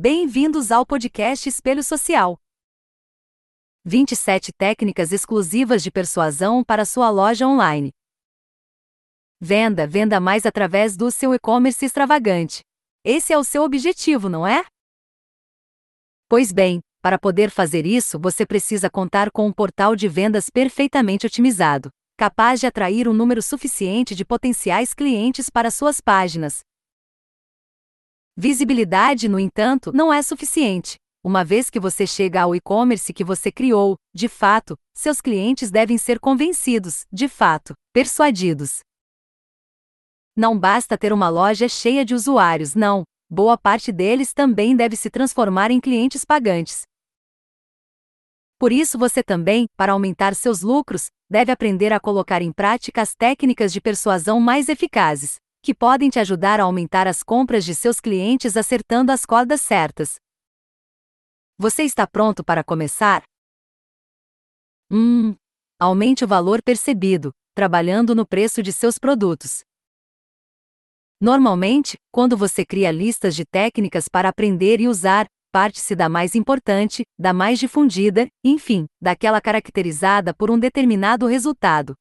Bem-vindos ao podcast Espelho Social. 27 técnicas exclusivas de persuasão para sua loja online. Venda, venda mais através do seu e-commerce extravagante. Esse é o seu objetivo, não é? Pois bem, para poder fazer isso, você precisa contar com um portal de vendas perfeitamente otimizado, capaz de atrair um número suficiente de potenciais clientes para suas páginas. Visibilidade, no entanto, não é suficiente. Uma vez que você chega ao e-commerce que você criou, de fato, seus clientes devem ser convencidos, de fato, persuadidos. Não basta ter uma loja cheia de usuários, não, boa parte deles também deve se transformar em clientes pagantes. Por isso você também, para aumentar seus lucros, deve aprender a colocar em prática as técnicas de persuasão mais eficazes, que podem te ajudar a aumentar as compras de seus clientes acertando as cordas certas. Você está pronto para começar? Hum. Aumente o valor percebido, trabalhando no preço de seus produtos. Normalmente, quando você cria listas de técnicas para aprender e usar, parte-se da mais importante, da mais difundida, enfim, daquela caracterizada por um determinado resultado.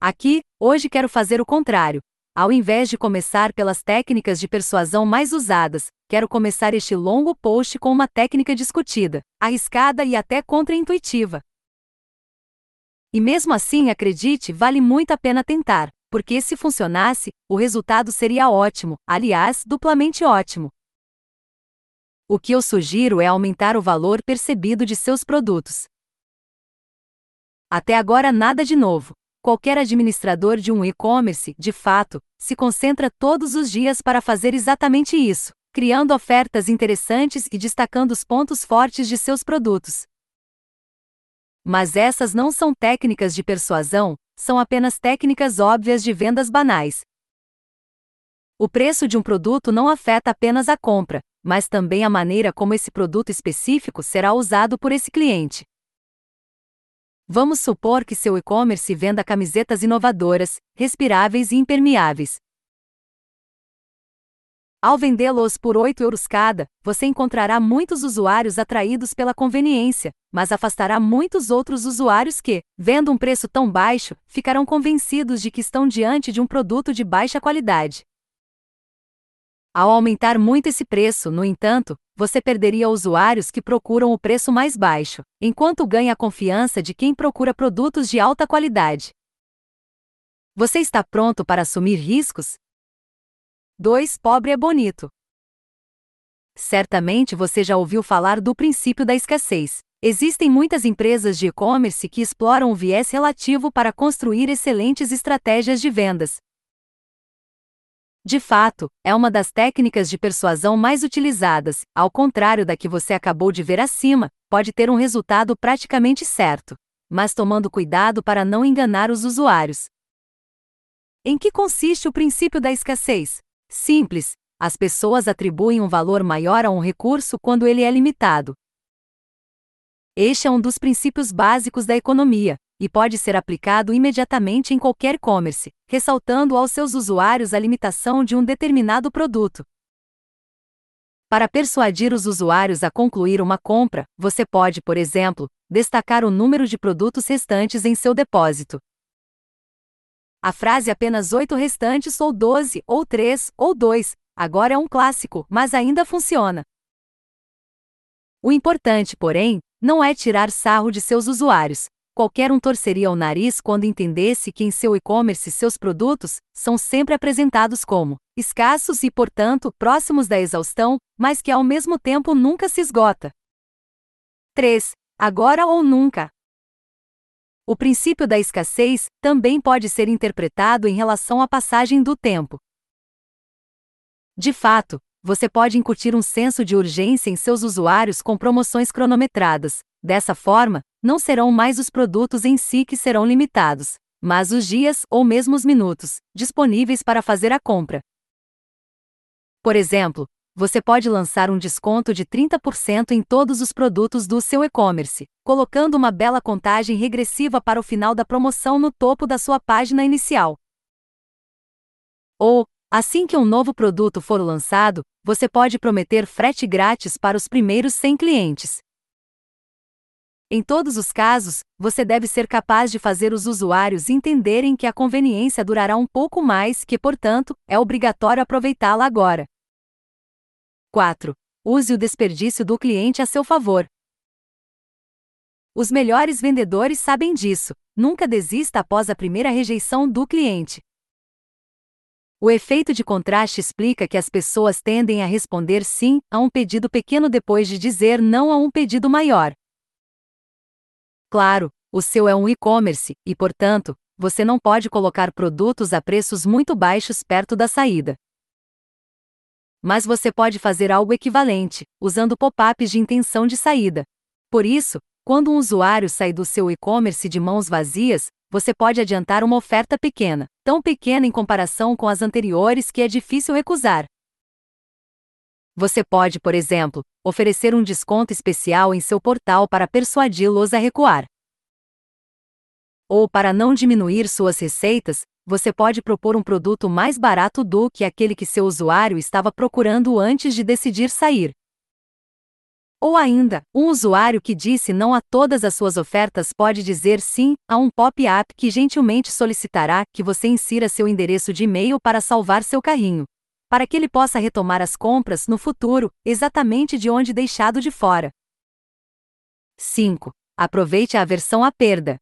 Aqui, hoje quero fazer o contrário. Ao invés de começar pelas técnicas de persuasão mais usadas, quero começar este longo post com uma técnica discutida, arriscada e até contraintuitiva. E mesmo assim, acredite, vale muito a pena tentar porque se funcionasse, o resultado seria ótimo, aliás, duplamente ótimo. O que eu sugiro é aumentar o valor percebido de seus produtos. Até agora nada de novo. Qualquer administrador de um e-commerce, de fato, se concentra todos os dias para fazer exatamente isso, criando ofertas interessantes e destacando os pontos fortes de seus produtos. Mas essas não são técnicas de persuasão, são apenas técnicas óbvias de vendas banais. O preço de um produto não afeta apenas a compra, mas também a maneira como esse produto específico será usado por esse cliente. Vamos supor que seu e-commerce venda camisetas inovadoras, respiráveis e impermeáveis. Ao vendê-los por 8 euros cada, você encontrará muitos usuários atraídos pela conveniência, mas afastará muitos outros usuários que, vendo um preço tão baixo, ficarão convencidos de que estão diante de um produto de baixa qualidade. Ao aumentar muito esse preço, no entanto, você perderia usuários que procuram o preço mais baixo, enquanto ganha a confiança de quem procura produtos de alta qualidade. Você está pronto para assumir riscos? 2. Pobre é bonito. Certamente você já ouviu falar do princípio da escassez. Existem muitas empresas de e-commerce que exploram o viés relativo para construir excelentes estratégias de vendas. De fato, é uma das técnicas de persuasão mais utilizadas, ao contrário da que você acabou de ver acima, pode ter um resultado praticamente certo, mas tomando cuidado para não enganar os usuários. Em que consiste o princípio da escassez? Simples, as pessoas atribuem um valor maior a um recurso quando ele é limitado. Este é um dos princípios básicos da economia, e pode ser aplicado imediatamente em qualquer e-commerce, ressaltando aos seus usuários a limitação de um determinado produto. Para persuadir os usuários a concluir uma compra, você pode, por exemplo, destacar o número de produtos restantes em seu depósito, a frase apenas oito restantes ou doze, ou três, ou dois, agora é um clássico, mas ainda funciona. O importante, porém, não é tirar sarro de seus usuários. Qualquer um torceria o nariz quando entendesse que em seu e-commerce seus produtos são sempre apresentados como escassos e, portanto, próximos da exaustão, mas que ao mesmo tempo nunca se esgota. 3. Agora ou nunca. O princípio da escassez também pode ser interpretado em relação à passagem do tempo. De fato, você pode incutir um senso de urgência em seus usuários com promoções cronometradas. Dessa forma, não serão mais os produtos em si que serão limitados, mas os dias ou mesmo os minutos disponíveis para fazer a compra. Por exemplo, você pode lançar um desconto de 30% em todos os produtos do seu e-commerce, colocando uma bela contagem regressiva para o final da promoção no topo da sua página inicial. Ou, Assim que um novo produto for lançado, você pode prometer frete grátis para os primeiros 100 clientes. Em todos os casos, você deve ser capaz de fazer os usuários entenderem que a conveniência durará um pouco mais, que, portanto, é obrigatório aproveitá-la agora. 4. Use o desperdício do cliente a seu favor. Os melhores vendedores sabem disso. Nunca desista após a primeira rejeição do cliente. O efeito de contraste explica que as pessoas tendem a responder sim a um pedido pequeno depois de dizer não a um pedido maior. Claro, o seu é um e-commerce e, portanto, você não pode colocar produtos a preços muito baixos perto da saída. Mas você pode fazer algo equivalente, usando pop-ups de intenção de saída. Por isso, quando um usuário sai do seu e-commerce de mãos vazias, você pode adiantar uma oferta pequena, tão pequena em comparação com as anteriores que é difícil recusar. Você pode, por exemplo, oferecer um desconto especial em seu portal para persuadi-los a recuar. Ou para não diminuir suas receitas, você pode propor um produto mais barato do que aquele que seu usuário estava procurando antes de decidir sair. Ou ainda, um usuário que disse não a todas as suas ofertas pode dizer sim a um pop-up que gentilmente solicitará que você insira seu endereço de e-mail para salvar seu carrinho para que ele possa retomar as compras no futuro, exatamente de onde deixado de fora. 5. Aproveite a aversão à perda.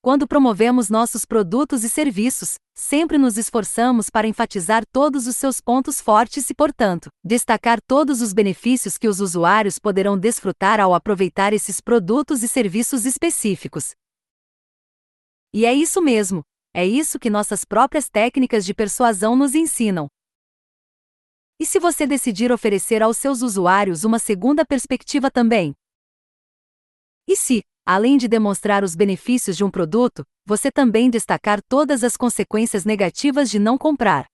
Quando promovemos nossos produtos e serviços, sempre nos esforçamos para enfatizar todos os seus pontos fortes e, portanto, destacar todos os benefícios que os usuários poderão desfrutar ao aproveitar esses produtos e serviços específicos. E é isso mesmo, é isso que nossas próprias técnicas de persuasão nos ensinam. E se você decidir oferecer aos seus usuários uma segunda perspectiva também? E se, além de demonstrar os benefícios de um produto, você também destacar todas as consequências negativas de não comprar?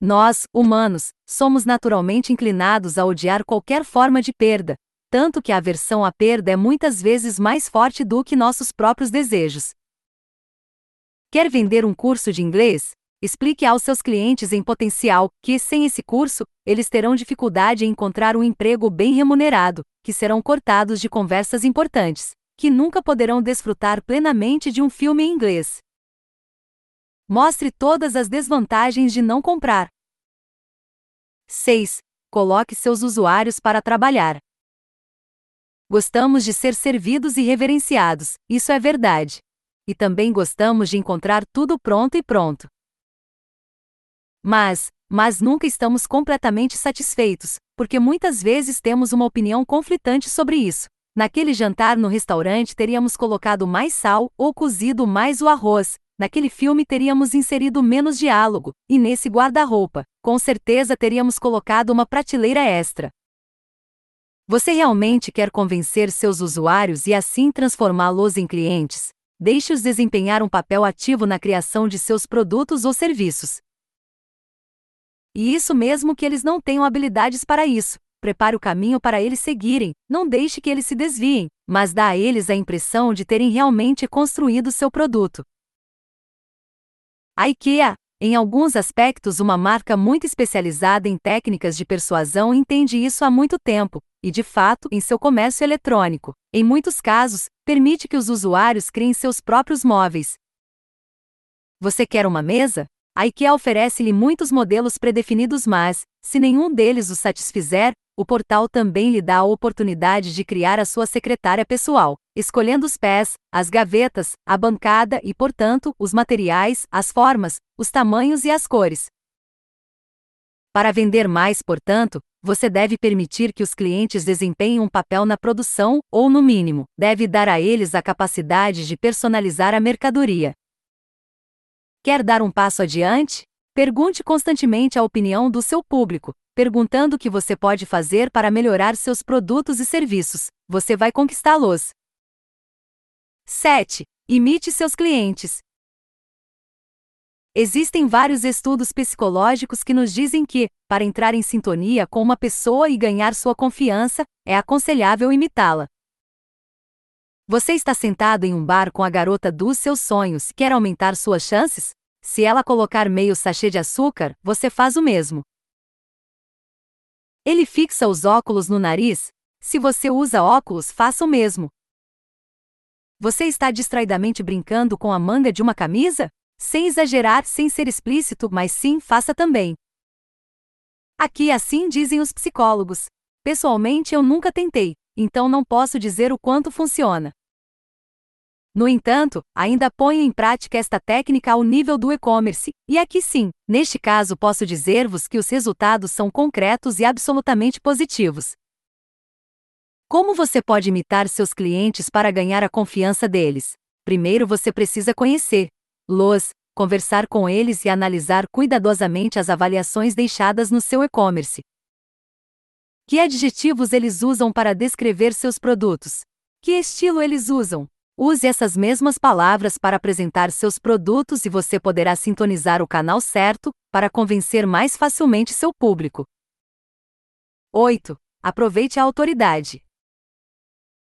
Nós, humanos, somos naturalmente inclinados a odiar qualquer forma de perda, tanto que a aversão à perda é muitas vezes mais forte do que nossos próprios desejos. Quer vender um curso de inglês? Explique aos seus clientes em potencial que, sem esse curso, eles terão dificuldade em encontrar um emprego bem remunerado, que serão cortados de conversas importantes, que nunca poderão desfrutar plenamente de um filme em inglês. Mostre todas as desvantagens de não comprar. 6. Coloque seus usuários para trabalhar. Gostamos de ser servidos e reverenciados, isso é verdade e também gostamos de encontrar tudo pronto e pronto. Mas, mas nunca estamos completamente satisfeitos, porque muitas vezes temos uma opinião conflitante sobre isso. Naquele jantar no restaurante teríamos colocado mais sal ou cozido mais o arroz. Naquele filme teríamos inserido menos diálogo, e nesse guarda-roupa, com certeza teríamos colocado uma prateleira extra. Você realmente quer convencer seus usuários e assim transformá-los em clientes? Deixe-os desempenhar um papel ativo na criação de seus produtos ou serviços. E isso mesmo que eles não tenham habilidades para isso. Prepare o caminho para eles seguirem, não deixe que eles se desviem, mas dá a eles a impressão de terem realmente construído seu produto. A IKEA, em alguns aspectos, uma marca muito especializada em técnicas de persuasão, entende isso há muito tempo, e de fato, em seu comércio eletrônico, em muitos casos, permite que os usuários criem seus próprios móveis. Você quer uma mesa? A IKEA oferece-lhe muitos modelos predefinidos, mas, se nenhum deles o satisfizer, o portal também lhe dá a oportunidade de criar a sua secretária pessoal, escolhendo os pés, as gavetas, a bancada e, portanto, os materiais, as formas, os tamanhos e as cores. Para vender mais, portanto, você deve permitir que os clientes desempenhem um papel na produção, ou, no mínimo, deve dar a eles a capacidade de personalizar a mercadoria. Quer dar um passo adiante? Pergunte constantemente a opinião do seu público, perguntando o que você pode fazer para melhorar seus produtos e serviços. Você vai conquistá-los. 7. Imite seus clientes. Existem vários estudos psicológicos que nos dizem que, para entrar em sintonia com uma pessoa e ganhar sua confiança, é aconselhável imitá-la. Você está sentado em um bar com a garota dos seus sonhos, quer aumentar suas chances? Se ela colocar meio sachê de açúcar, você faz o mesmo. Ele fixa os óculos no nariz? Se você usa óculos, faça o mesmo. Você está distraidamente brincando com a manga de uma camisa? Sem exagerar, sem ser explícito, mas sim, faça também. Aqui assim dizem os psicólogos. Pessoalmente eu nunca tentei, então não posso dizer o quanto funciona. No entanto, ainda ponho em prática esta técnica ao nível do e-commerce, e aqui sim, neste caso posso dizer-vos que os resultados são concretos e absolutamente positivos. Como você pode imitar seus clientes para ganhar a confiança deles? Primeiro você precisa conhecer los, conversar com eles e analisar cuidadosamente as avaliações deixadas no seu e-commerce. Que adjetivos eles usam para descrever seus produtos? Que estilo eles usam? Use essas mesmas palavras para apresentar seus produtos e você poderá sintonizar o canal certo para convencer mais facilmente seu público. 8. Aproveite a autoridade.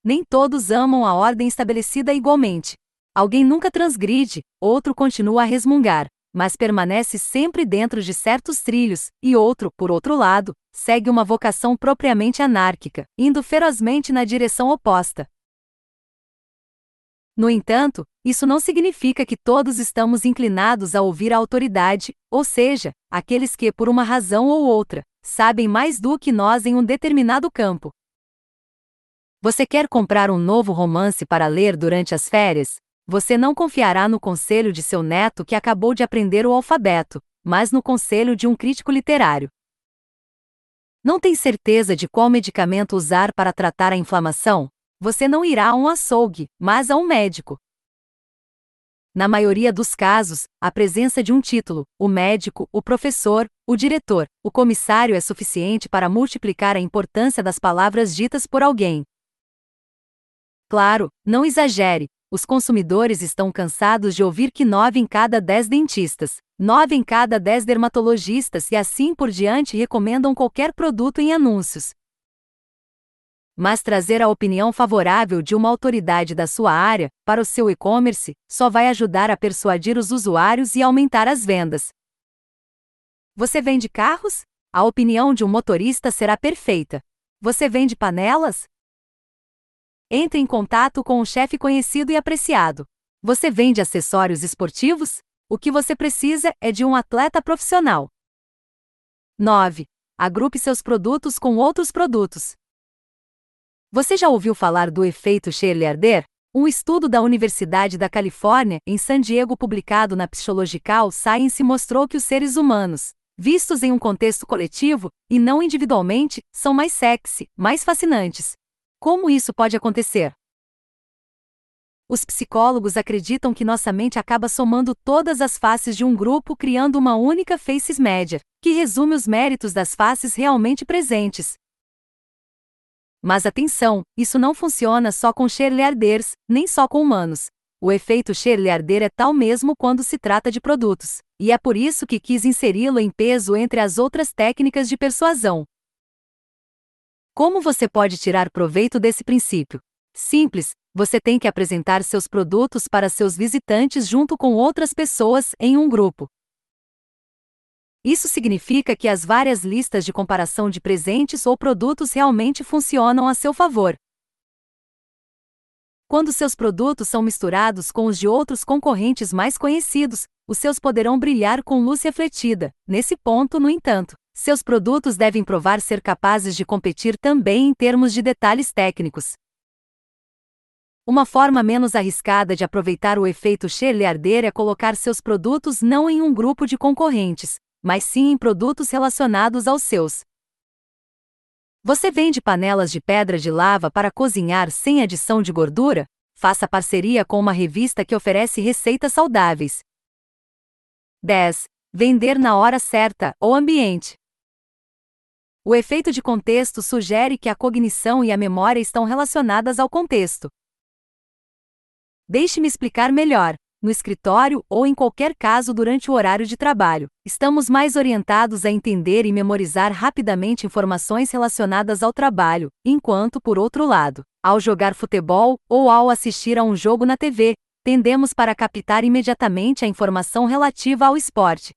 Nem todos amam a ordem estabelecida igualmente. Alguém nunca transgride, outro continua a resmungar, mas permanece sempre dentro de certos trilhos, e outro, por outro lado, segue uma vocação propriamente anárquica, indo ferozmente na direção oposta. No entanto, isso não significa que todos estamos inclinados a ouvir a autoridade, ou seja, aqueles que, por uma razão ou outra, sabem mais do que nós em um determinado campo. Você quer comprar um novo romance para ler durante as férias? Você não confiará no conselho de seu neto que acabou de aprender o alfabeto, mas no conselho de um crítico literário. Não tem certeza de qual medicamento usar para tratar a inflamação? você não irá a um açougue, mas a um médico. Na maioria dos casos, a presença de um título, o médico, o professor, o diretor, o comissário é suficiente para multiplicar a importância das palavras ditas por alguém. Claro, não exagere, os consumidores estão cansados de ouvir que 9 em cada 10 dentistas, 9 em cada 10 dermatologistas e assim por diante recomendam qualquer produto em anúncios, mas trazer a opinião favorável de uma autoridade da sua área para o seu e-commerce só vai ajudar a persuadir os usuários e aumentar as vendas. Você vende carros? A opinião de um motorista será perfeita. Você vende panelas? Entre em contato com um chefe conhecido e apreciado. Você vende acessórios esportivos? O que você precisa é de um atleta profissional. 9. Agrupe seus produtos com outros produtos. Você já ouviu falar do efeito Shirley-Ardeur? Um estudo da Universidade da Califórnia, em San Diego, publicado na Psychological Science, mostrou que os seres humanos, vistos em um contexto coletivo, e não individualmente, são mais sexy, mais fascinantes. Como isso pode acontecer? Os psicólogos acreditam que nossa mente acaba somando todas as faces de um grupo criando uma única faces média, que resume os méritos das faces realmente presentes, mas atenção, isso não funciona só com cheerleaders, nem só com humanos. O efeito cheerleader é tal mesmo quando se trata de produtos, e é por isso que quis inseri-lo em peso entre as outras técnicas de persuasão. Como você pode tirar proveito desse princípio? Simples, você tem que apresentar seus produtos para seus visitantes junto com outras pessoas em um grupo. Isso significa que as várias listas de comparação de presentes ou produtos realmente funcionam a seu favor. Quando seus produtos são misturados com os de outros concorrentes mais conhecidos, os seus poderão brilhar com luz refletida. Nesse ponto, no entanto, seus produtos devem provar ser capazes de competir também em termos de detalhes técnicos. Uma forma menos arriscada de aproveitar o efeito Shirley é colocar seus produtos não em um grupo de concorrentes, mas sim em produtos relacionados aos seus. Você vende panelas de pedra de lava para cozinhar sem adição de gordura? Faça parceria com uma revista que oferece receitas saudáveis. 10. Vender na hora certa ou ambiente. O efeito de contexto sugere que a cognição e a memória estão relacionadas ao contexto. Deixe-me explicar melhor no escritório ou em qualquer caso durante o horário de trabalho. Estamos mais orientados a entender e memorizar rapidamente informações relacionadas ao trabalho, enquanto, por outro lado, ao jogar futebol ou ao assistir a um jogo na TV, tendemos para captar imediatamente a informação relativa ao esporte.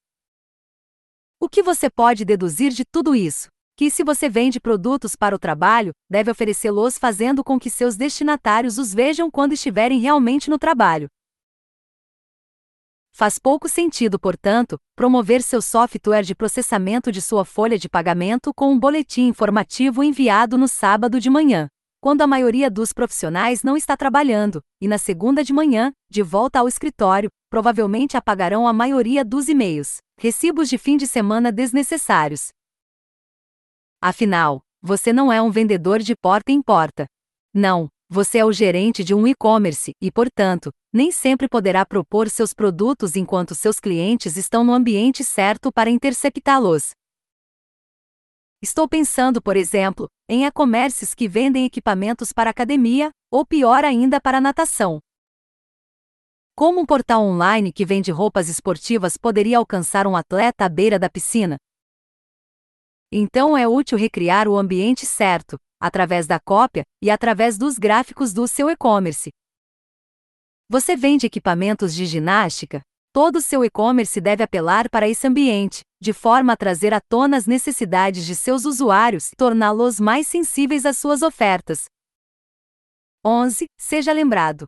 O que você pode deduzir de tudo isso? Que se você vende produtos para o trabalho, deve oferecê-los fazendo com que seus destinatários os vejam quando estiverem realmente no trabalho. Faz pouco sentido, portanto, promover seu software de processamento de sua folha de pagamento com um boletim informativo enviado no sábado de manhã quando a maioria dos profissionais não está trabalhando, e na segunda de manhã, de volta ao escritório, provavelmente apagarão a maioria dos e-mails, recibos de fim de semana desnecessários. Afinal, você não é um vendedor de porta em porta. Não, você é o gerente de um e-commerce e, portanto, nem sempre poderá propor seus produtos enquanto seus clientes estão no ambiente certo para interceptá-los. Estou pensando, por exemplo, em e-commerces que vendem equipamentos para academia, ou pior ainda para natação. Como um portal online que vende roupas esportivas poderia alcançar um atleta à beira da piscina? Então é útil recriar o ambiente certo, através da cópia e através dos gráficos do seu e-commerce. Você vende equipamentos de ginástica? Todo seu e-commerce deve apelar para esse ambiente, de forma a trazer à tona as necessidades de seus usuários e torná-los mais sensíveis às suas ofertas. 11. Seja lembrado.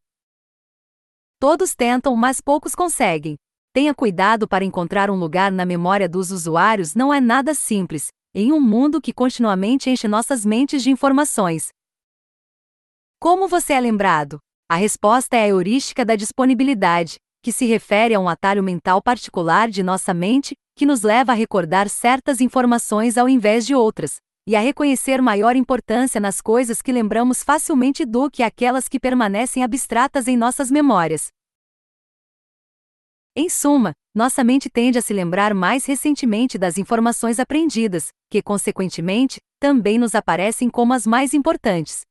Todos tentam, mas poucos conseguem. Tenha cuidado para encontrar um lugar na memória dos usuários não é nada simples, em um mundo que continuamente enche nossas mentes de informações. Como você é lembrado? A resposta é a heurística da disponibilidade, que se refere a um atalho mental particular de nossa mente, que nos leva a recordar certas informações ao invés de outras, e a reconhecer maior importância nas coisas que lembramos facilmente do que aquelas que permanecem abstratas em nossas memórias. Em suma, nossa mente tende a se lembrar mais recentemente das informações aprendidas, que, consequentemente, também nos aparecem como as mais importantes.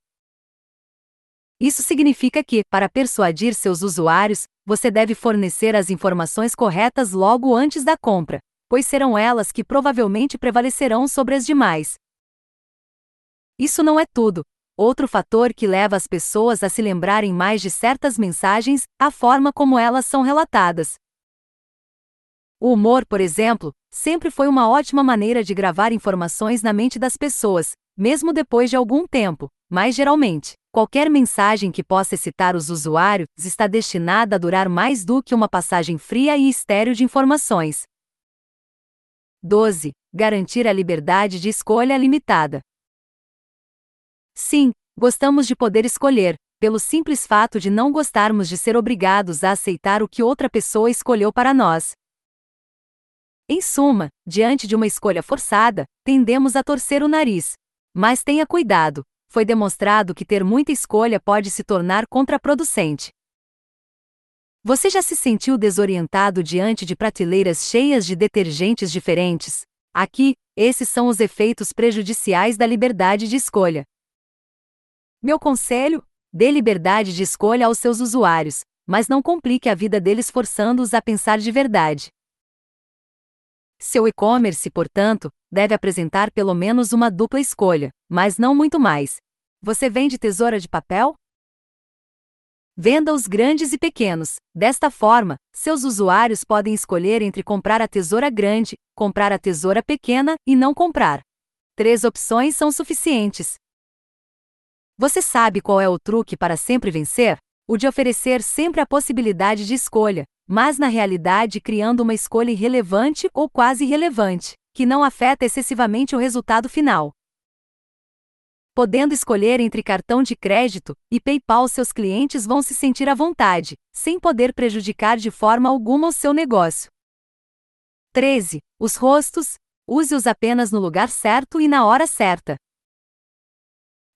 Isso significa que, para persuadir seus usuários, você deve fornecer as informações corretas logo antes da compra, pois serão elas que provavelmente prevalecerão sobre as demais. Isso não é tudo. Outro fator que leva as pessoas a se lembrarem mais de certas mensagens, a forma como elas são relatadas. O humor, por exemplo, sempre foi uma ótima maneira de gravar informações na mente das pessoas, mesmo depois de algum tempo, mas geralmente, qualquer mensagem que possa excitar os usuários está destinada a durar mais do que uma passagem fria e estéril de informações. 12. Garantir a liberdade de escolha limitada. Sim, gostamos de poder escolher, pelo simples fato de não gostarmos de ser obrigados a aceitar o que outra pessoa escolheu para nós. Em suma, diante de uma escolha forçada, tendemos a torcer o nariz, mas tenha cuidado, foi demonstrado que ter muita escolha pode se tornar contraproducente. Você já se sentiu desorientado diante de prateleiras cheias de detergentes diferentes? Aqui, esses são os efeitos prejudiciais da liberdade de escolha. Meu conselho: dê liberdade de escolha aos seus usuários, mas não complique a vida deles forçando-os a pensar de verdade. Seu e-commerce, portanto, deve apresentar pelo menos uma dupla escolha, mas não muito mais. Você vende tesoura de papel? Venda os grandes e pequenos. Desta forma, seus usuários podem escolher entre comprar a tesoura grande, comprar a tesoura pequena e não comprar. Três opções são suficientes. Você sabe qual é o truque para sempre vencer? O de oferecer sempre a possibilidade de escolha, mas na realidade criando uma escolha irrelevante ou quase irrelevante, que não afeta excessivamente o resultado final. Podendo escolher entre cartão de crédito e PayPal, seus clientes vão se sentir à vontade, sem poder prejudicar de forma alguma o seu negócio. 13. Os rostos. Use-os apenas no lugar certo e na hora certa.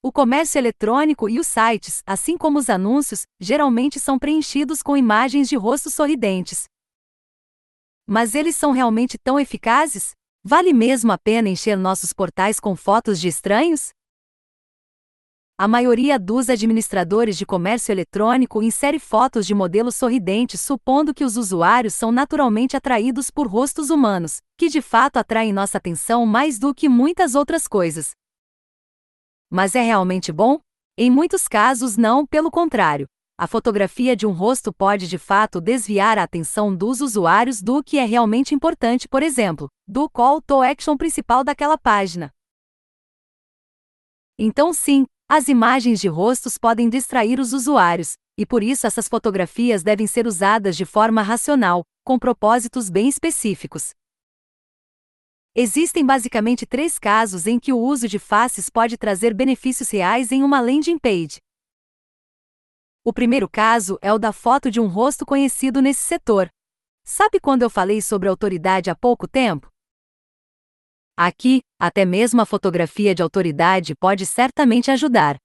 O comércio eletrônico e os sites, assim como os anúncios, geralmente são preenchidos com imagens de rostos sorridentes. Mas eles são realmente tão eficazes? Vale mesmo a pena encher nossos portais com fotos de estranhos? A maioria dos administradores de comércio eletrônico insere fotos de modelos sorridentes supondo que os usuários são naturalmente atraídos por rostos humanos, que de fato atraem nossa atenção mais do que muitas outras coisas. Mas é realmente bom? Em muitos casos, não, pelo contrário. a fotografia de um rosto pode de fato desviar a atenção dos usuários do que é realmente importante, por exemplo, do call to action principal daquela página. Então, sim, as imagens de rostos podem distrair os usuários, e por isso essas fotografias devem ser usadas de forma racional, com propósitos bem específicos. Existem basicamente três casos em que o uso de faces pode trazer benefícios reais em uma landing page. O primeiro caso é o da foto de um rosto conhecido nesse setor. Sabe quando eu falei sobre autoridade há pouco tempo? Aqui, até mesmo a fotografia de autoridade pode certamente ajudar.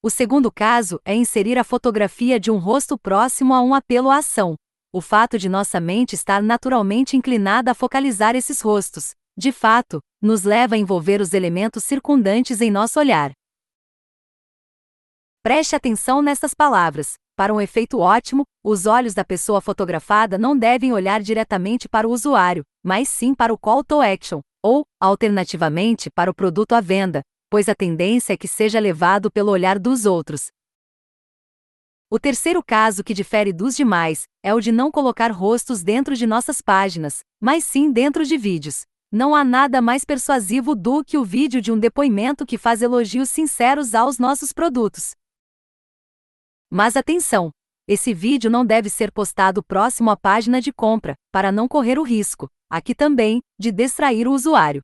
O segundo caso é inserir a fotografia de um rosto próximo a um apelo à ação. O fato de nossa mente estar naturalmente inclinada a focalizar esses rostos, de fato, nos leva a envolver os elementos circundantes em nosso olhar. Preste atenção nessas palavras. Para um efeito ótimo, os olhos da pessoa fotografada não devem olhar diretamente para o usuário, mas sim para o call to action, ou, alternativamente, para o produto à venda, pois a tendência é que seja levado pelo olhar dos outros. O terceiro caso que difere dos demais é o de não colocar rostos dentro de nossas páginas, mas sim dentro de vídeos. Não há nada mais persuasivo do que o vídeo de um depoimento que faz elogios sinceros aos nossos produtos. Mas atenção! Esse vídeo não deve ser postado próximo à página de compra, para não correr o risco, aqui também, de distrair o usuário.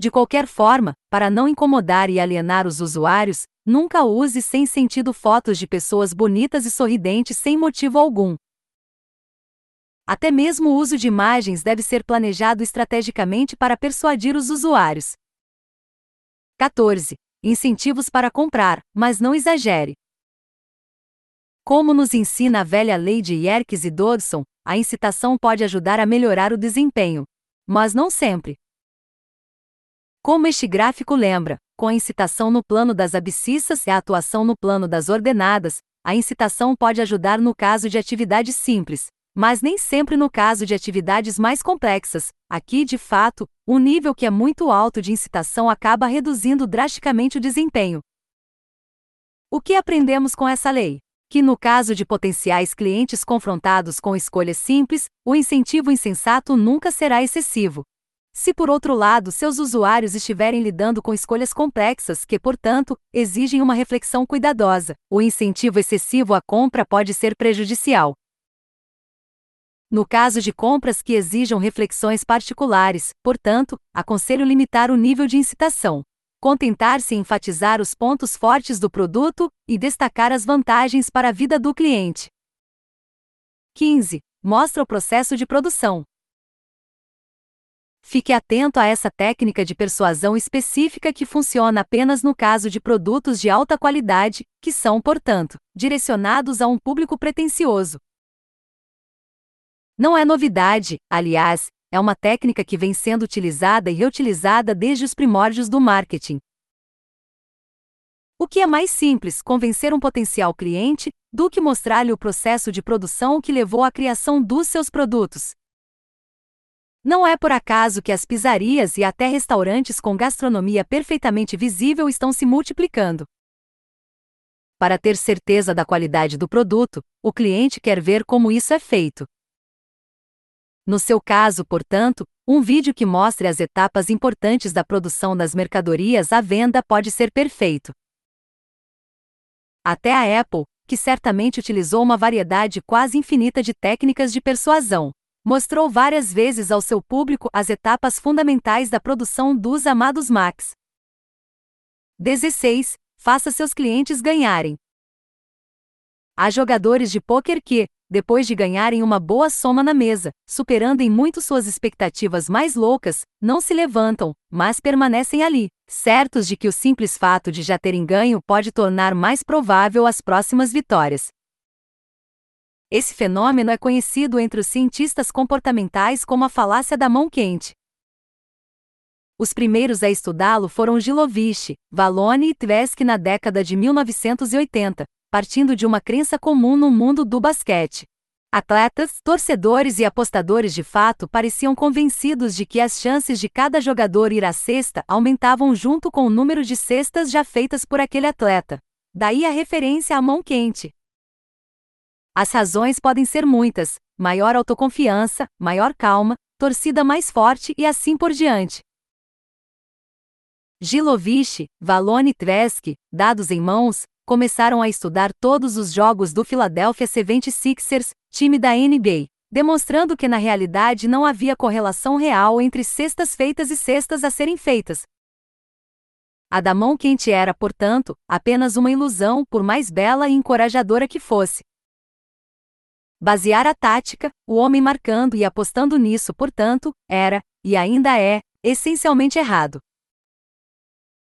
De qualquer forma, para não incomodar e alienar os usuários, nunca use sem sentido fotos de pessoas bonitas e sorridentes sem motivo algum. Até mesmo o uso de imagens deve ser planejado estrategicamente para persuadir os usuários. 14. Incentivos para comprar, mas não exagere. Como nos ensina a velha lei de Yerkes e Dodson, a incitação pode ajudar a melhorar o desempenho. Mas não sempre. Como este gráfico lembra, com a incitação no plano das abscissas e a atuação no plano das ordenadas, a incitação pode ajudar no caso de atividades simples, mas nem sempre no caso de atividades mais complexas. Aqui, de fato, um nível que é muito alto de incitação acaba reduzindo drasticamente o desempenho. O que aprendemos com essa lei? que no caso de potenciais clientes confrontados com escolhas simples, o incentivo insensato nunca será excessivo. Se por outro lado seus usuários estiverem lidando com escolhas complexas que, portanto, exigem uma reflexão cuidadosa, o incentivo excessivo à compra pode ser prejudicial. No caso de compras que exijam reflexões particulares, portanto, aconselho limitar o nível de incitação contentar-se em enfatizar os pontos fortes do produto e destacar as vantagens para a vida do cliente. 15. Mostra o processo de produção. Fique atento a essa técnica de persuasão específica que funciona apenas no caso de produtos de alta qualidade, que são, portanto, direcionados a um público pretensioso. Não é novidade, aliás, é uma técnica que vem sendo utilizada e reutilizada desde os primórdios do marketing. O que é mais simples, convencer um potencial cliente, do que mostrar-lhe o processo de produção que levou à criação dos seus produtos? Não é por acaso que as pizzarias e até restaurantes com gastronomia perfeitamente visível estão se multiplicando. Para ter certeza da qualidade do produto, o cliente quer ver como isso é feito. No seu caso, portanto, um vídeo que mostre as etapas importantes da produção das mercadorias à venda pode ser perfeito. Até a Apple, que certamente utilizou uma variedade quase infinita de técnicas de persuasão, mostrou várias vezes ao seu público as etapas fundamentais da produção dos amados Macs. 16. Faça seus clientes ganharem. Há jogadores de pôquer que, depois de ganharem uma boa soma na mesa, superando em muito suas expectativas mais loucas, não se levantam, mas permanecem ali, certos de que o simples fato de já terem ganho pode tornar mais provável as próximas vitórias. Esse fenômeno é conhecido entre os cientistas comportamentais como a falácia da mão quente. Os primeiros a estudá-lo foram Gilovich, Valone e Tversky na década de 1980, partindo de uma crença comum no mundo do basquete. Atletas, torcedores e apostadores de fato pareciam convencidos de que as chances de cada jogador ir à cesta aumentavam junto com o número de cestas já feitas por aquele atleta. daí a referência à mão quente. As razões podem ser muitas: maior autoconfiança, maior calma, torcida mais forte e assim por diante. Gilovich, Valone e Tresk, dados em mãos, começaram a estudar todos os jogos do Philadelphia 76ers, time da NBA, demonstrando que na realidade não havia correlação real entre cestas feitas e cestas a serem feitas. A da mão quente era, portanto, apenas uma ilusão, por mais bela e encorajadora que fosse. Basear a tática, o homem marcando e apostando nisso, portanto, era, e ainda é, essencialmente errado.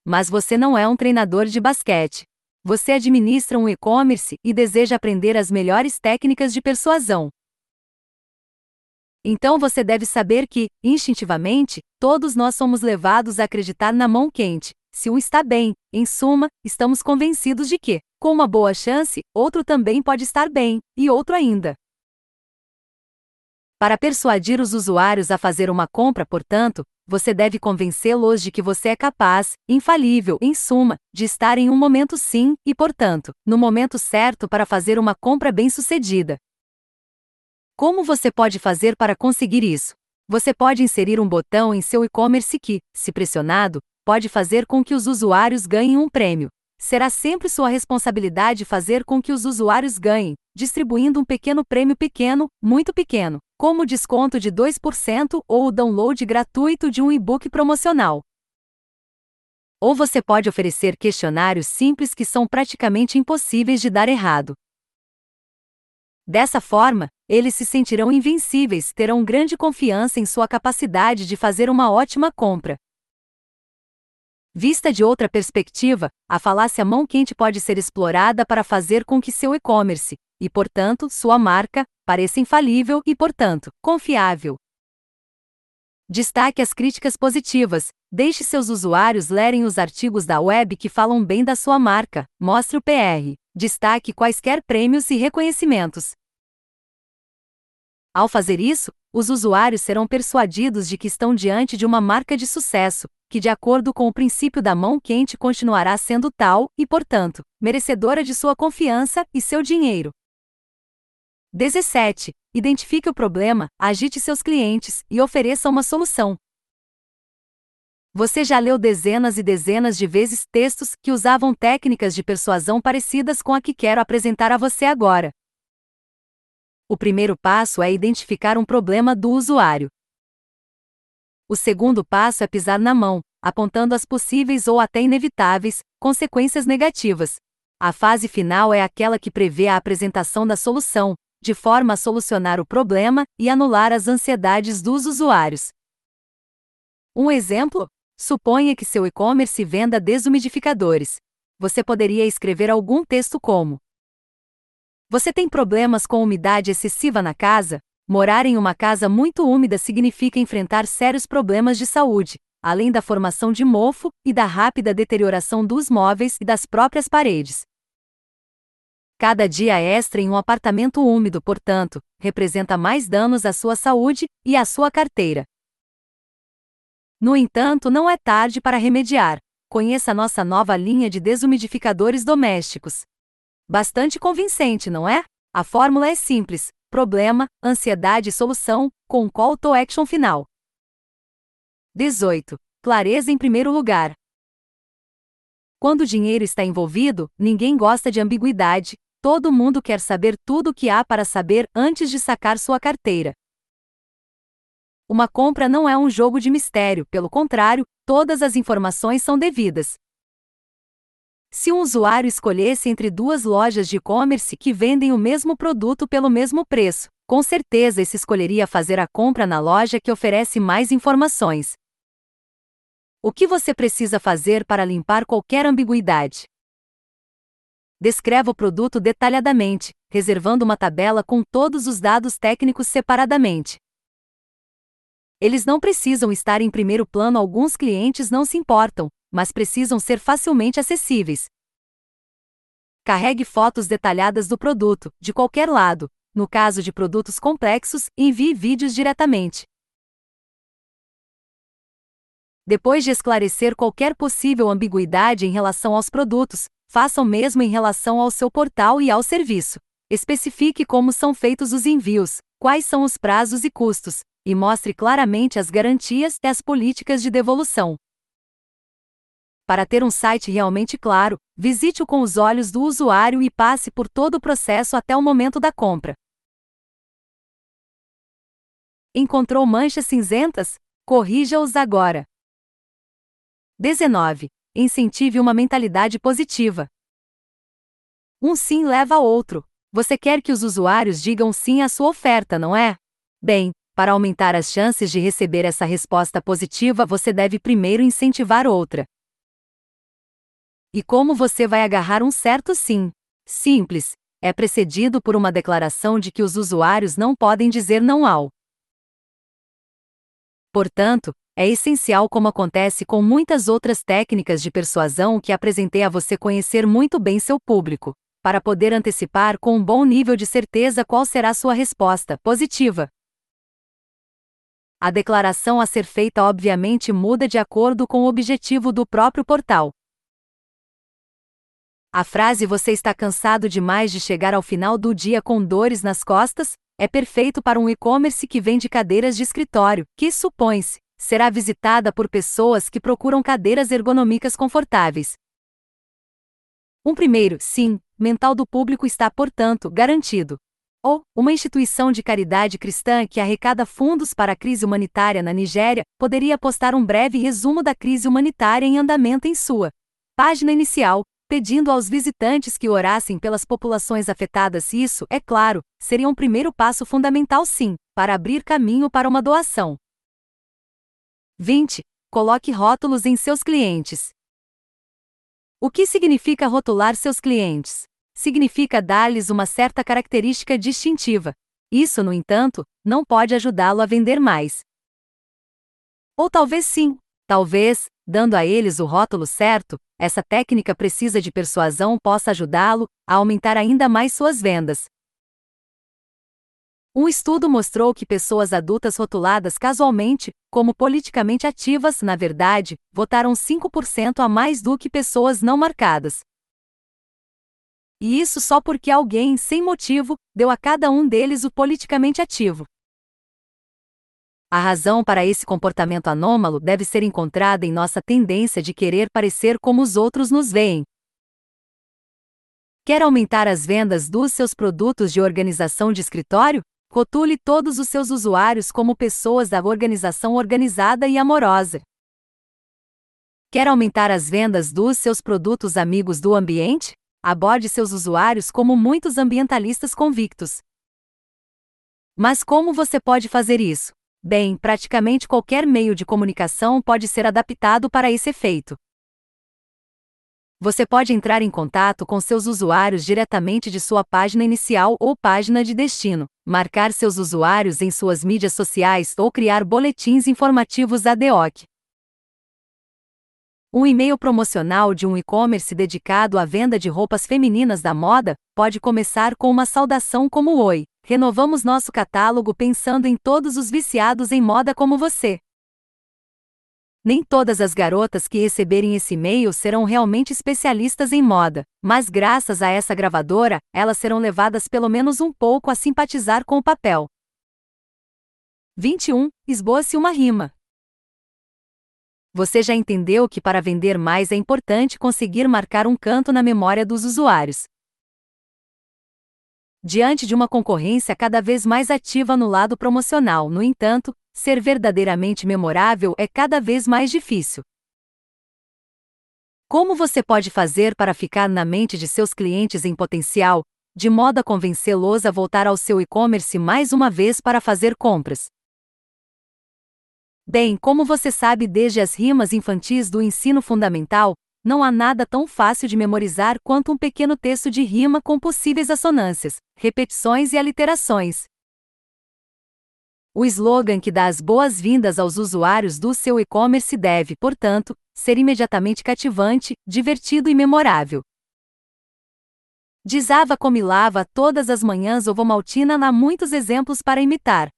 Mas você não é um treinador de basquete. Você administra um e-commerce e deseja aprender as melhores técnicas de persuasão. Então você deve saber que, instintivamente, todos nós somos levados a acreditar na mão quente. Se um está bem, em suma, estamos convencidos de que, com uma boa chance, outro também pode estar bem, e outro ainda. Para persuadir os usuários a fazer uma compra, portanto, você deve convencê-los de que você é capaz, infalível, em suma, de estar em um momento sim e, portanto, no momento certo para fazer uma compra bem-sucedida. Como você pode fazer para conseguir isso? Você pode inserir um botão em seu e-commerce que, se pressionado, pode fazer com que os usuários ganhem um prêmio. Será sempre sua responsabilidade fazer com que os usuários ganhem, distribuindo um pequeno prêmio pequeno, muito pequeno, como desconto de 2% ou o download gratuito de um e-book promocional. Ou você pode oferecer questionários simples que são praticamente impossíveis de dar errado. Dessa forma, eles se sentirão invencíveis, terão grande confiança em sua capacidade de fazer uma ótima compra. Vista de outra perspectiva, a falácia mão quente pode ser explorada para fazer com que seu e-commerce, e portanto sua marca, pareça infalível e portanto confiável. Destaque as críticas positivas, deixe seus usuários lerem os artigos da web que falam bem da sua marca, mostre o PR, destaque quaisquer prêmios e reconhecimentos. Ao fazer isso, os usuários serão persuadidos de que estão diante de uma marca de sucesso, que, de acordo com o princípio da mão quente, continuará sendo tal e, portanto, merecedora de sua confiança e seu dinheiro. 17. Identifique o problema, agite seus clientes e ofereça uma solução. Você já leu dezenas e dezenas de vezes textos que usavam técnicas de persuasão parecidas com a que quero apresentar a você agora. O primeiro passo é identificar um problema do usuário. O segundo passo é pisar na mão, apontando as possíveis ou até inevitáveis consequências negativas. A fase final é aquela que prevê a apresentação da solução, de forma a solucionar o problema e anular as ansiedades dos usuários. Um exemplo? Suponha que seu e-commerce venda desumidificadores. Você poderia escrever algum texto como: você tem problemas com umidade excessiva na casa? Morar em uma casa muito úmida significa enfrentar sérios problemas de saúde, além da formação de mofo e da rápida deterioração dos móveis e das próprias paredes. Cada dia extra em um apartamento úmido, portanto, representa mais danos à sua saúde e à sua carteira. No entanto, não é tarde para remediar. Conheça nossa nova linha de desumidificadores domésticos. Bastante convincente, não é? A fórmula é simples: problema, ansiedade e solução, com call to action final. 18. Clareza em primeiro lugar. Quando o dinheiro está envolvido, ninguém gosta de ambiguidade, todo mundo quer saber tudo o que há para saber antes de sacar sua carteira. Uma compra não é um jogo de mistério, pelo contrário, todas as informações são devidas. Se um usuário escolhesse entre duas lojas de e-commerce que vendem o mesmo produto pelo mesmo preço, com certeza esse escolheria fazer a compra na loja que oferece mais informações. O que você precisa fazer para limpar qualquer ambiguidade? Descreva o produto detalhadamente, reservando uma tabela com todos os dados técnicos separadamente. Eles não precisam estar em primeiro plano, alguns clientes não se importam, mas precisam ser facilmente acessíveis. Carregue fotos detalhadas do produto, de qualquer lado. No caso de produtos complexos, envie vídeos diretamente. Depois de esclarecer qualquer possível ambiguidade em relação aos produtos, faça o mesmo em relação ao seu portal e ao serviço. Especifique como são feitos os envios, quais são os prazos e custos, e mostre claramente as garantias e as políticas de devolução. Para ter um site realmente claro, visite-o com os olhos do usuário e passe por todo o processo até o momento da compra. Encontrou manchas cinzentas? Corrija-os agora. 19. Incentive uma mentalidade positiva. Um sim leva a outro. Você quer que os usuários digam sim à sua oferta, não é? Bem, para aumentar as chances de receber essa resposta positiva, você deve primeiro incentivar outra. E como você vai agarrar um certo sim? Simples, é precedido por uma declaração de que os usuários não podem dizer não ao. Portanto, é essencial, como acontece com muitas outras técnicas de persuasão que apresentei a você, conhecer muito bem seu público, para poder antecipar com um bom nível de certeza qual será sua resposta positiva. A declaração a ser feita obviamente muda de acordo com o objetivo do próprio portal. A frase Você está cansado demais de chegar ao final do dia com dores nas costas? é perfeito para um e-commerce que vende cadeiras de escritório, que supõe-se será visitada por pessoas que procuram cadeiras ergonômicas confortáveis. Um primeiro, sim, mental do público está, portanto, garantido. Ou, uma instituição de caridade cristã que arrecada fundos para a crise humanitária na Nigéria, poderia postar um breve resumo da crise humanitária em andamento em sua página inicial, pedindo aos visitantes que orassem pelas populações afetadas. Isso, é claro, seria um primeiro passo fundamental, sim, para abrir caminho para uma doação. 20. Coloque rótulos em seus clientes. O que significa rotular seus clientes? Significa dar-lhes uma certa característica distintiva. Isso, no entanto, não pode ajudá-lo a vender mais. Ou talvez sim, talvez, dando a eles o rótulo certo, essa técnica precisa de persuasão possa ajudá-lo a aumentar ainda mais suas vendas. Um estudo mostrou que pessoas adultas rotuladas casualmente, como politicamente ativas, na verdade, votaram 5% a mais do que pessoas não marcadas. E isso só porque alguém, sem motivo, deu a cada um deles o politicamente ativo. A razão para esse comportamento anômalo deve ser encontrada em nossa tendência de querer parecer como os outros nos veem. Quer aumentar as vendas dos seus produtos de organização de escritório? Rotule todos os seus usuários como pessoas da organização organizada e amorosa. Quer aumentar as vendas dos seus produtos amigos do ambiente? Aborde seus usuários como muitos ambientalistas convictos. Mas como você pode fazer isso? Bem, praticamente qualquer meio de comunicação pode ser adaptado para esse efeito. Você pode entrar em contato com seus usuários diretamente de sua página inicial ou página de destino, marcar seus usuários em suas mídias sociais ou criar boletins informativos ad hoc. Um e-mail promocional de um e-commerce dedicado à venda de roupas femininas da moda pode começar com uma saudação como Oi, renovamos nosso catálogo pensando em todos os viciados em moda como você. Nem todas as garotas que receberem esse e-mail serão realmente especialistas em moda, mas graças a essa gravadora, elas serão levadas pelo menos um pouco a simpatizar com o papel. 21. Esboce uma rima. Você já entendeu que para vender mais é importante conseguir marcar um canto na memória dos usuários. Diante de uma concorrência cada vez mais ativa no lado promocional, no entanto, ser verdadeiramente memorável é cada vez mais difícil. Como você pode fazer para ficar na mente de seus clientes em potencial, de modo a convencê-los a voltar ao seu e-commerce mais uma vez para fazer compras? Bem, como você sabe desde as rimas infantis do ensino fundamental, não há nada tão fácil de memorizar quanto um pequeno texto de rima com possíveis assonâncias, repetições e aliterações. O slogan que dá as boas-vindas aos usuários do seu e-commerce deve, portanto, ser imediatamente cativante, divertido e memorável. Desava comilava todas as manhãs ovomaltina há muitos exemplos para imitar.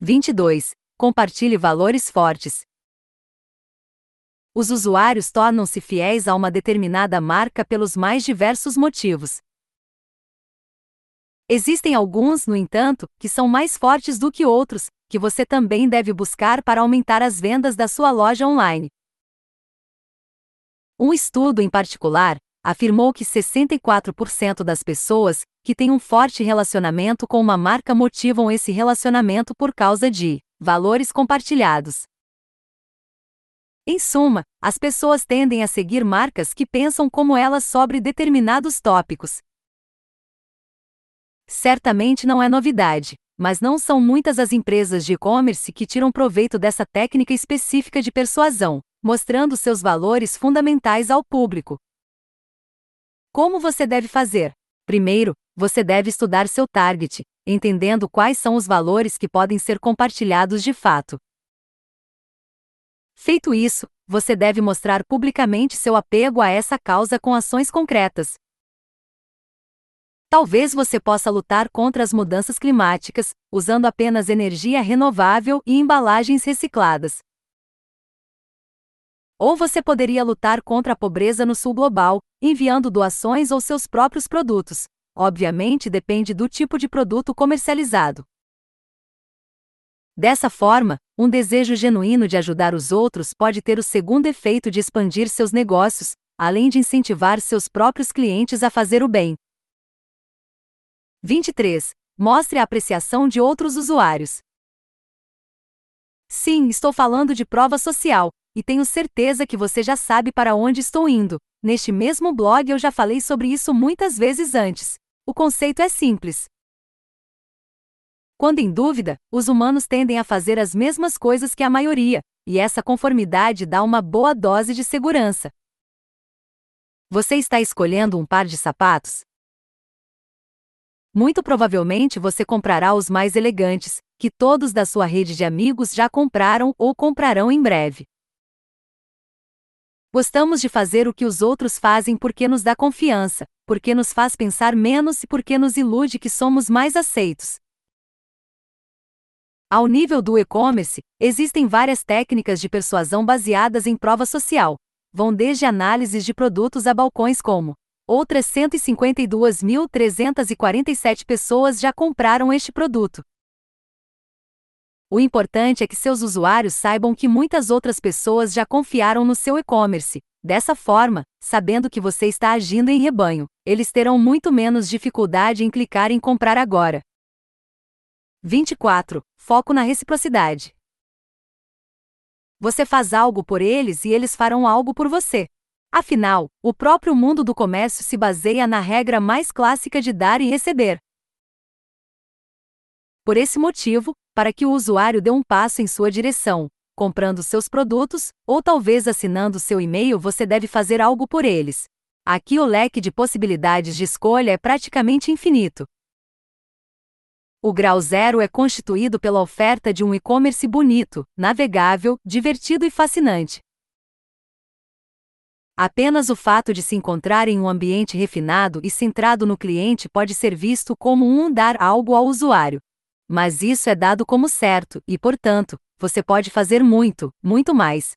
22. Compartilhe valores fortes. Os usuários tornam-se fiéis a uma determinada marca pelos mais diversos motivos. Existem alguns, no entanto, que são mais fortes do que outros, que você também deve buscar para aumentar as vendas da sua loja online. Um estudo em particular afirmou que 64% das pessoas que têm um forte relacionamento com uma marca motivam esse relacionamento por causa de valores compartilhados. Em suma, as pessoas tendem a seguir marcas que pensam como elas sobre determinados tópicos. Certamente não é novidade, mas não são muitas as empresas de e-commerce que tiram proveito dessa técnica específica de persuasão, mostrando seus valores fundamentais ao público. Como você deve fazer? Primeiro, você deve estudar seu target, entendendo quais são os valores que podem ser compartilhados de fato. Feito isso, você deve mostrar publicamente seu apego a essa causa com ações concretas. Talvez você possa lutar contra as mudanças climáticas, usando apenas energia renovável e embalagens recicladas. Ou você poderia lutar contra a pobreza no sul global, enviando doações ou seus próprios produtos. Obviamente depende do tipo de produto comercializado. Dessa forma, um desejo genuíno de ajudar os outros pode ter o segundo efeito de expandir seus negócios, além de incentivar seus próprios clientes a fazer o bem. 23. Mostre a apreciação de outros usuários. Sim, estou falando de prova social, e tenho certeza que você já sabe para onde estou indo. Neste mesmo blog eu já falei sobre isso muitas vezes antes. O conceito é simples. Quando em dúvida, os humanos tendem a fazer as mesmas coisas que a maioria, e essa conformidade dá uma boa dose de segurança. Você está escolhendo um par de sapatos? Muito provavelmente você comprará os mais elegantes, que todos da sua rede de amigos já compraram ou comprarão em breve. Gostamos de fazer o que os outros fazem porque nos dá confiança, porque nos faz pensar menos e porque nos ilude que somos mais aceitos. Ao nível do e-commerce, existem várias técnicas de persuasão baseadas em prova social. Vão desde análises de produtos a balcões como outras 152.347 pessoas já compraram este produto. O importante é que seus usuários saibam que muitas outras pessoas já confiaram no seu e-commerce. Dessa forma, sabendo que você está agindo em rebanho, eles terão muito menos dificuldade em clicar em comprar agora. 24. Foco na reciprocidade. Você faz algo por eles e eles farão algo por você. Afinal, o próprio mundo do comércio se baseia na regra mais clássica de dar e receber. Por esse motivo, para que o usuário dê um passo em sua direção, comprando seus produtos, ou talvez assinando seu e-mail, você deve fazer algo por eles. Aqui o leque de possibilidades de escolha é praticamente infinito. O grau zero é constituído pela oferta de um e-commerce bonito, navegável, divertido e fascinante. Apenas o fato de se encontrar em um ambiente refinado e centrado no cliente pode ser visto como um dar algo ao usuário. Mas isso é dado como certo, e portanto, você pode fazer muito, muito mais.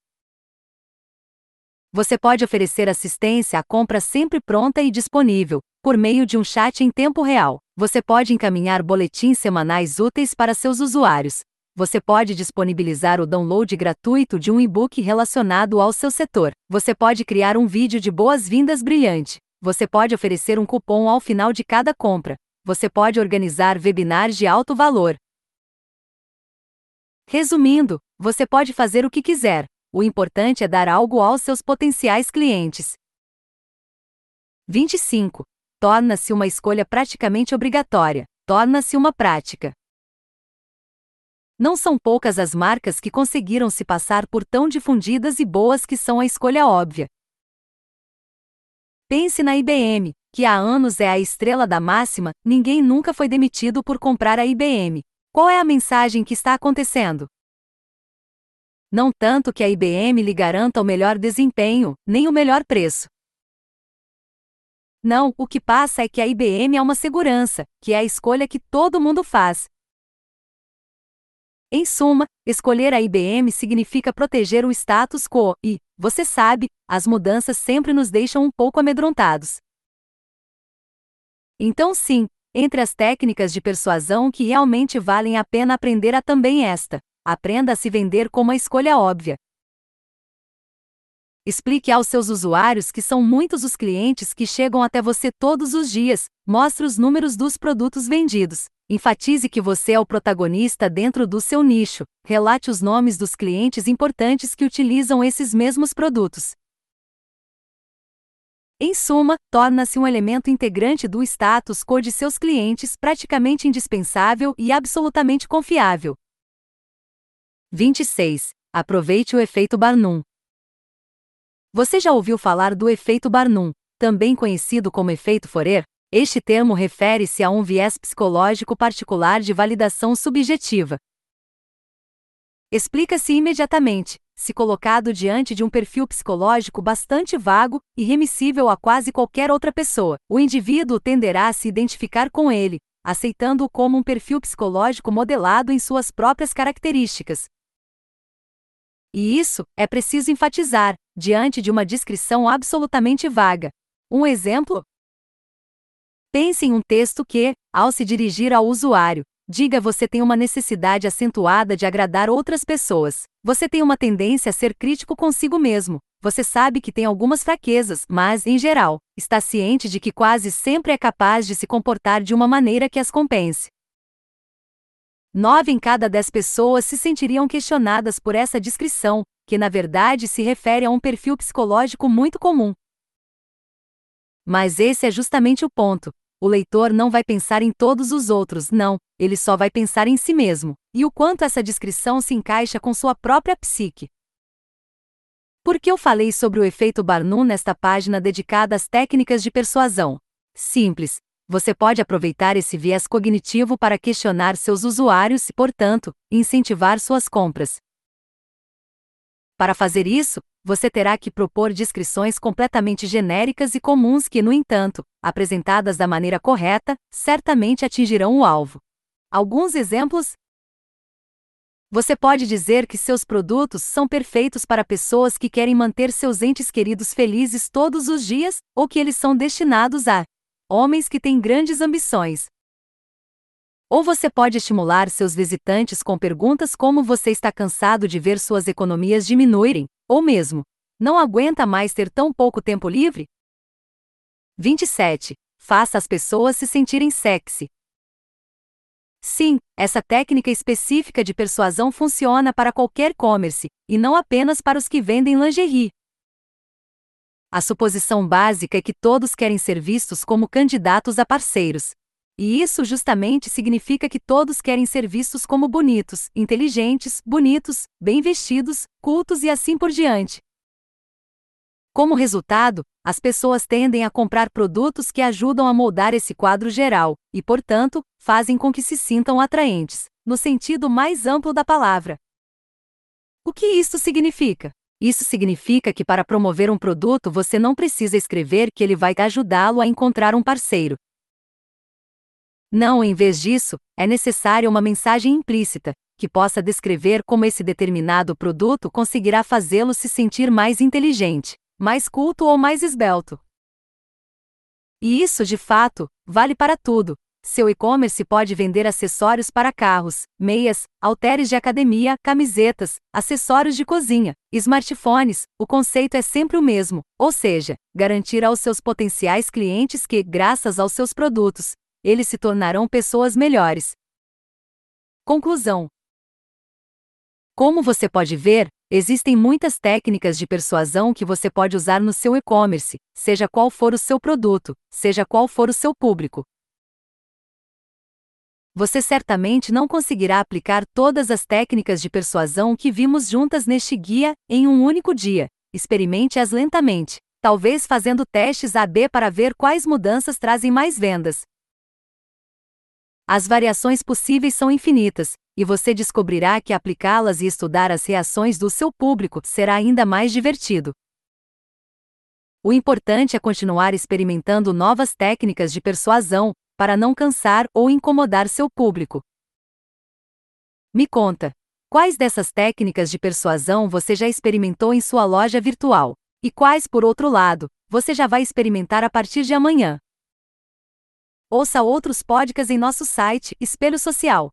Você pode oferecer assistência à compra sempre pronta e disponível, por meio de um chat em tempo real. Você pode encaminhar boletins semanais úteis para seus usuários. Você pode disponibilizar o download gratuito de um e-book relacionado ao seu setor. Você pode criar um vídeo de boas-vindas brilhante. Você pode oferecer um cupom ao final de cada compra você pode organizar webinars de alto valor. Resumindo, você pode fazer o que quiser, o importante é dar algo aos seus potenciais clientes. 25. Torna-se uma escolha praticamente obrigatória, torna-se uma prática. Não são poucas as marcas que conseguiram se passar por tão difundidas e boas que são a escolha óbvia. Pense na IBM, que há anos é a estrela da máxima, ninguém nunca foi demitido por comprar a IBM. Qual é a mensagem que está acontecendo? Não tanto que a IBM lhe garanta o melhor desempenho, nem o melhor preço. Não, o que passa é que a IBM é uma segurança, que é a escolha que todo mundo faz. Em suma, escolher a IBM significa proteger o status quo, e, você sabe, as mudanças sempre nos deixam um pouco amedrontados. Então, sim, entre as técnicas de persuasão que realmente valem a pena aprender a também esta: aprenda a se vender como a escolha óbvia. Explique aos seus usuários que são muitos os clientes que chegam até você todos os dias, mostre os números dos produtos vendidos, enfatize que você é o protagonista dentro do seu nicho, relate os nomes dos clientes importantes que utilizam esses mesmos produtos. Em suma, torna-se um elemento integrante do status quo de seus clientes, praticamente indispensável e absolutamente confiável. 26. Aproveite o efeito Barnum. Você já ouviu falar do efeito Barnum, também conhecido como efeito Forer? Este termo refere-se a um viés psicológico particular de validação subjetiva. Explica-se imediatamente, se colocado diante de um perfil psicológico bastante vago e remissível a quase qualquer outra pessoa, o indivíduo tenderá a se identificar com ele, aceitando-o como um perfil psicológico modelado em suas próprias características, e isso, é preciso enfatizar, diante de uma descrição absolutamente vaga. Um exemplo? Pense em um texto que, ao se dirigir ao usuário, diga você tem uma necessidade acentuada de agradar outras pessoas. Você tem uma tendência a ser crítico consigo mesmo. Você sabe que tem algumas fraquezas, mas, em geral, está ciente de que quase sempre é capaz de se comportar de uma maneira que as compense. Nove em cada dez pessoas se sentiriam questionadas por essa descrição, que na verdade se refere a um perfil psicológico muito comum. Mas esse é justamente o ponto. O leitor não vai pensar em todos os outros, não, ele só vai pensar em si mesmo, e o quanto essa descrição se encaixa com sua própria psique. Por que eu falei sobre o efeito Barnum nesta página dedicada às técnicas de persuasão? Simples, você pode aproveitar esse viés cognitivo para questionar seus usuários e, portanto, incentivar suas compras. Para fazer isso, você terá que propor descrições completamente genéricas e comuns que, no entanto, apresentadas da maneira correta, certamente atingirão o alvo. Alguns exemplos. Você pode dizer que seus produtos são perfeitos para pessoas que querem manter seus entes queridos felizes todos os dias, ou que eles são destinados a homens que têm grandes ambições. Ou você pode estimular seus visitantes com perguntas como você está cansado de ver suas economias diminuírem, ou mesmo, não aguenta mais ter tão pouco tempo livre? 27. Faça as pessoas se sentirem sexy. Sim, essa técnica específica de persuasão funciona para qualquer e-commerce, e não apenas para os que vendem lingerie. A suposição básica é que todos querem ser vistos como candidatos a parceiros. E isso justamente significa que todos querem ser vistos como bonitos, inteligentes, bonitos, bem vestidos, cultos e assim por diante. Como resultado, as pessoas tendem a comprar produtos que ajudam a moldar esse quadro geral, e, portanto, fazem com que se sintam atraentes, no sentido mais amplo da palavra. O que isso significa? Isso significa que para promover um produto você não precisa escrever que ele vai ajudá-lo a encontrar um parceiro. Não, em vez disso, é necessária uma mensagem implícita, que possa descrever como esse determinado produto conseguirá fazê-lo se sentir mais inteligente, mais culto ou mais esbelto. E isso, de fato, vale para tudo, seu e-commerce pode vender acessórios para carros, meias, halteres de academia, camisetas, acessórios de cozinha, smartphones. O conceito é sempre o mesmo, ou seja, garantir aos seus potenciais clientes que, graças aos seus produtos, eles se tornarão pessoas melhores. Conclusão: Como você pode ver, existem muitas técnicas de persuasão que você pode usar no seu e-commerce, seja qual for o seu produto, seja qual for o seu público você certamente não conseguirá aplicar todas as técnicas de persuasão que vimos juntas neste guia em um único dia. Experimente-as lentamente, talvez fazendo testes A-B para ver quais mudanças trazem mais vendas. As variações possíveis são infinitas, e você descobrirá que aplicá-las e estudar as reações do seu público será ainda mais divertido. O importante é continuar experimentando novas técnicas de persuasão, para não cansar ou incomodar seu público. Me conta, Quais dessas técnicas de persuasão você já experimentou em sua loja virtual? E quais, por outro lado, você já vai experimentar a partir de amanhã? Ouça outros podcasts em nosso site Espelho Social.